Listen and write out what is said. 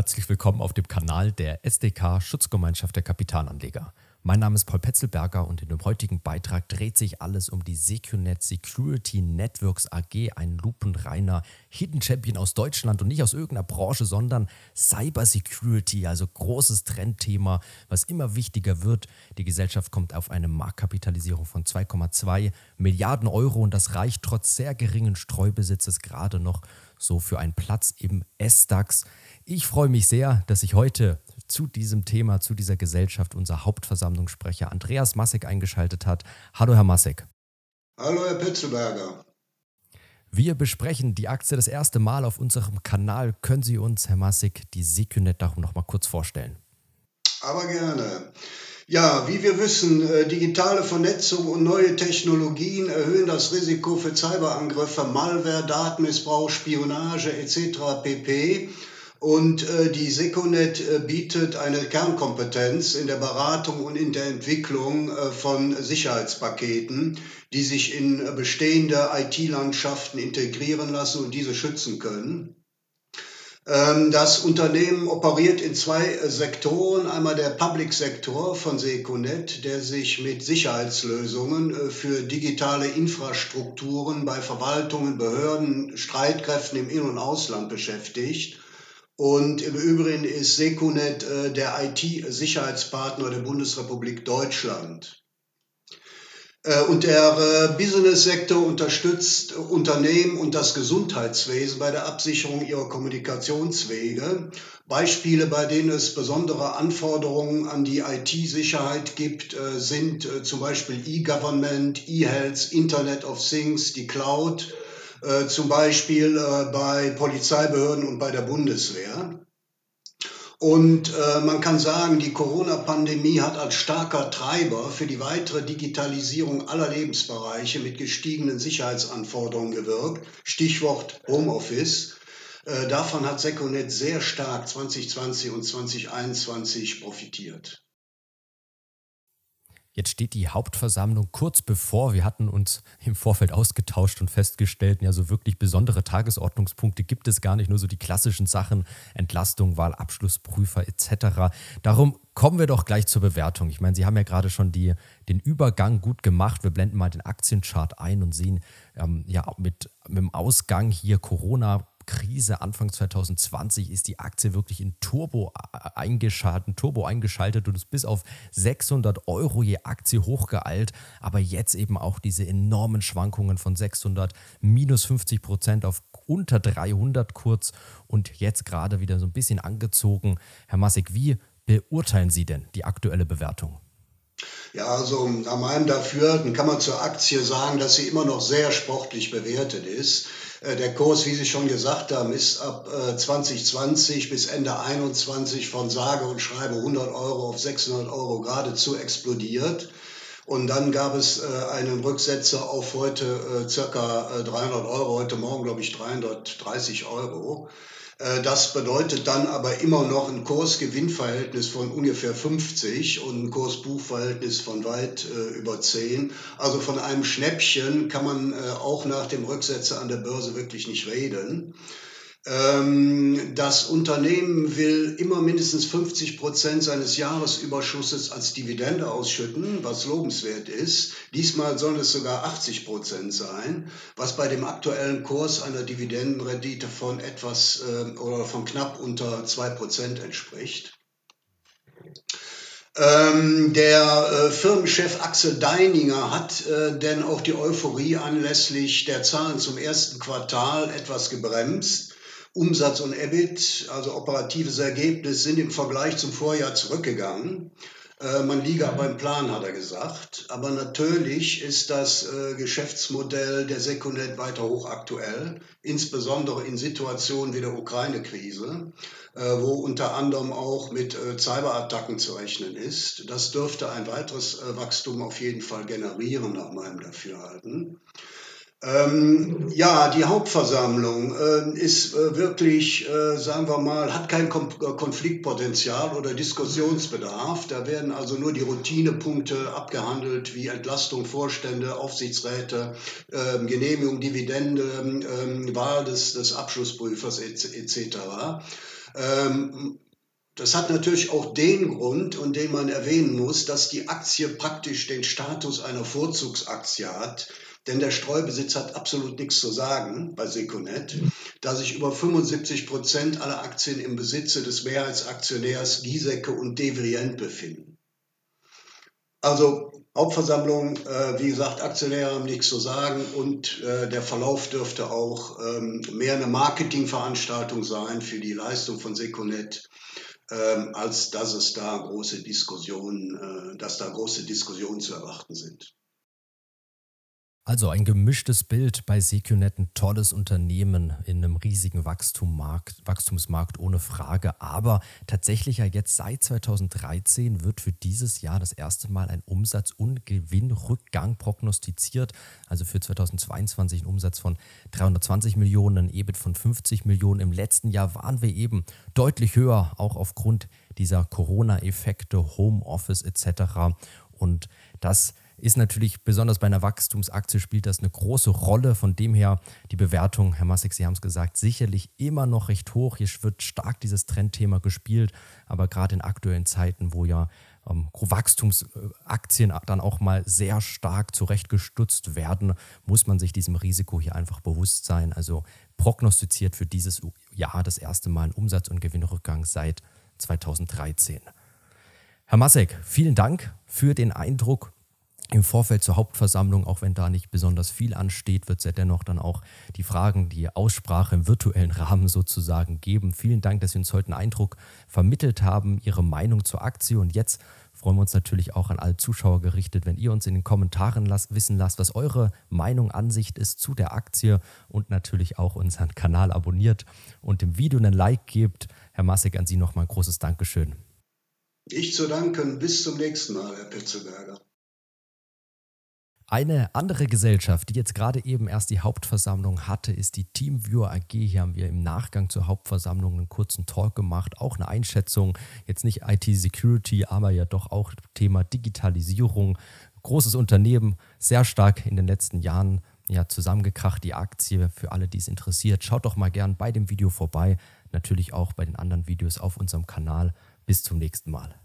Herzlich willkommen auf dem Kanal der SDK Schutzgemeinschaft der Kapitalanleger. Mein Name ist Paul Petzelberger und in dem heutigen Beitrag dreht sich alles um die Secunet Security Networks AG, ein lupenreiner Hidden Champion aus Deutschland und nicht aus irgendeiner Branche, sondern Cyber Security, also großes Trendthema, was immer wichtiger wird. Die Gesellschaft kommt auf eine Marktkapitalisierung von 2,2 Milliarden Euro und das reicht trotz sehr geringen Streubesitzes gerade noch so für einen Platz im S-DAX. Ich freue mich sehr, dass ich heute zu diesem Thema, zu dieser Gesellschaft unser Hauptversammlungssprecher Andreas Massek eingeschaltet hat. Hallo, Herr Massek. Hallo, Herr Petzelberger. Wir besprechen die Aktie das erste Mal auf unserem Kanal. Können Sie uns, Herr Massek, die Secunet darum noch mal kurz vorstellen? Aber gerne. Ja, wie wir wissen, äh, digitale Vernetzung und neue Technologien erhöhen das Risiko für Cyberangriffe, Malware, Datenmissbrauch, Spionage etc. pp. Und äh, die Seconet äh, bietet eine Kernkompetenz in der Beratung und in der Entwicklung von Sicherheitspaketen, die sich in bestehende IT-Landschaften integrieren lassen und diese schützen können. Ähm, das Unternehmen operiert in zwei äh, Sektoren. Einmal der Public-Sektor von Seconet, der sich mit Sicherheitslösungen äh, für digitale Infrastrukturen bei Verwaltungen, Behörden, Streitkräften im In- und Ausland beschäftigt. Und im Übrigen ist Secunet äh, der IT-Sicherheitspartner der Bundesrepublik Deutschland. Äh, und der äh, Business-Sektor unterstützt Unternehmen und das Gesundheitswesen bei der Absicherung ihrer Kommunikationswege. Beispiele, bei denen es besondere Anforderungen an die IT-Sicherheit gibt, äh, sind äh, zum Beispiel E-Government, E-Health, Internet of Things, die Cloud äh, zum Beispiel äh, bei Polizeibehörden und bei der Bundeswehr. Und äh, man kann sagen, die Corona-Pandemie hat als starker Treiber für die weitere Digitalisierung aller Lebensbereiche mit gestiegenen Sicherheitsanforderungen gewirkt. Stichwort Homeoffice. Äh, davon hat Seconet sehr stark 2020 und 2021 profitiert. Jetzt steht die Hauptversammlung kurz bevor. Wir hatten uns im Vorfeld ausgetauscht und festgestellt, ja, so wirklich besondere Tagesordnungspunkte gibt es gar nicht, nur so die klassischen Sachen, Entlastung, Wahlabschlussprüfer etc. Darum kommen wir doch gleich zur Bewertung. Ich meine, Sie haben ja gerade schon die, den Übergang gut gemacht. Wir blenden mal den Aktienchart ein und sehen ähm, ja mit, mit dem Ausgang hier Corona Krise Anfang 2020 ist die Aktie wirklich in Turbo eingeschaltet, Turbo eingeschaltet und ist bis auf 600 Euro je Aktie hochgeeilt. Aber jetzt eben auch diese enormen Schwankungen von 600 minus 50 Prozent auf unter 300 kurz und jetzt gerade wieder so ein bisschen angezogen. Herr Massig, wie beurteilen Sie denn die aktuelle Bewertung? Ja, also nach meinem Dafürhalten kann man zur Aktie sagen, dass sie immer noch sehr sportlich bewertet ist. Äh, der Kurs, wie Sie schon gesagt haben, ist ab 2020 äh, bis Ende 21 von sage und schreibe 100 Euro auf 600 Euro geradezu explodiert. Und dann gab es äh, einen Rücksetzer auf heute circa 300 Euro, heute Morgen glaube ich 330 Euro. Äh, das bedeutet dann aber immer noch ein Kursgewinnverhältnis von ungefähr 50 und ein Kursbuchverhältnis von weit äh, über 10. Also von einem Schnäppchen kann man äh, auch nach dem Rücksetzer an der Börse wirklich nicht reden. Ähm, das Unternehmen will immer mindestens 50 Prozent seines Jahresüberschusses als Dividende ausschütten, was lobenswert ist. Diesmal sollen es sogar 80 Prozent sein, was bei dem aktuellen Kurs einer Dividendenrendite von etwas äh, oder von knapp unter 2 Prozent entspricht. Ähm, der äh, Firmenchef Axel Deininger hat äh, denn auch die Euphorie anlässlich der Zahlen zum ersten Quartal etwas gebremst. Umsatz und EBIT, also operatives Ergebnis, sind im Vergleich zum Vorjahr zurückgegangen. Äh, man liege aber im Plan, hat er gesagt. Aber natürlich ist das äh, Geschäftsmodell der Secunet weiter hochaktuell, insbesondere in Situationen wie der Ukraine-Krise, äh, wo unter anderem auch mit Cyberattacken zu rechnen ist. Das dürfte ein weiteres Wachstum auf jeden Fall generieren, nach meinem Dafürhalten. Ähm, ja, die Hauptversammlung äh, ist äh, wirklich, äh, sagen wir mal, hat kein Kom äh, Konfliktpotenzial oder Diskussionsbedarf. Da werden also nur die Routinepunkte abgehandelt, wie Entlastung Vorstände, Aufsichtsräte, ähm, Genehmigung Dividende, ähm, Wahl des, des Abschlussprüfers etc. Ähm, das hat natürlich auch den Grund, und den man erwähnen muss, dass die Aktie praktisch den Status einer Vorzugsaktie hat denn der Streubesitz hat absolut nichts zu sagen bei Seconet, da sich über 75 Prozent aller Aktien im Besitze des Mehrheitsaktionärs Giesecke und Devrient befinden. Also Hauptversammlung, äh, wie gesagt, Aktionäre haben nichts zu sagen und äh, der Verlauf dürfte auch ähm, mehr eine Marketingveranstaltung sein für die Leistung von Seconet, ähm, als dass es da große Diskussionen, äh, dass da große Diskussionen zu erwarten sind. Also ein gemischtes Bild bei Secunet, ein tolles Unternehmen in einem riesigen Wachstummarkt, Wachstumsmarkt ohne Frage. Aber tatsächlich ja jetzt seit 2013 wird für dieses Jahr das erste Mal ein Umsatz- und Gewinnrückgang prognostiziert. Also für 2022 ein Umsatz von 320 Millionen, ein EBIT von 50 Millionen. Im letzten Jahr waren wir eben deutlich höher, auch aufgrund dieser Corona-Effekte, Homeoffice etc. Und das ist natürlich besonders bei einer Wachstumsaktie spielt das eine große Rolle. Von dem her die Bewertung, Herr Massig, Sie haben es gesagt, sicherlich immer noch recht hoch. Hier wird stark dieses Trendthema gespielt, aber gerade in aktuellen Zeiten, wo ja ähm, Wachstumsaktien dann auch mal sehr stark zurechtgestutzt werden, muss man sich diesem Risiko hier einfach bewusst sein. Also prognostiziert für dieses Jahr das erste Mal ein Umsatz- und Gewinnrückgang seit 2013. Herr Massek, vielen Dank für den Eindruck im Vorfeld zur Hauptversammlung, auch wenn da nicht besonders viel ansteht, wird es ja dennoch dann auch die Fragen, die Aussprache im virtuellen Rahmen sozusagen geben. Vielen Dank, dass Sie uns heute einen Eindruck vermittelt haben, Ihre Meinung zur Aktie. Und jetzt freuen wir uns natürlich auch an alle Zuschauer gerichtet, wenn ihr uns in den Kommentaren lasst, wissen lasst, was eure Meinung, Ansicht ist zu der Aktie und natürlich auch unseren Kanal abonniert und dem Video einen Like gebt. Herr Massig, an Sie nochmal ein großes Dankeschön. Ich zu danken. Bis zum nächsten Mal, Herr Petzelberger. Eine andere Gesellschaft, die jetzt gerade eben erst die Hauptversammlung hatte, ist die Teamviewer AG. Hier haben wir im Nachgang zur Hauptversammlung einen kurzen Talk gemacht, auch eine Einschätzung, jetzt nicht IT-Security, aber ja doch auch Thema Digitalisierung. Großes Unternehmen, sehr stark in den letzten Jahren ja, zusammengekracht, die Aktie. Für alle, die es interessiert, schaut doch mal gern bei dem Video vorbei. Natürlich auch bei den anderen Videos auf unserem Kanal. Bis zum nächsten Mal.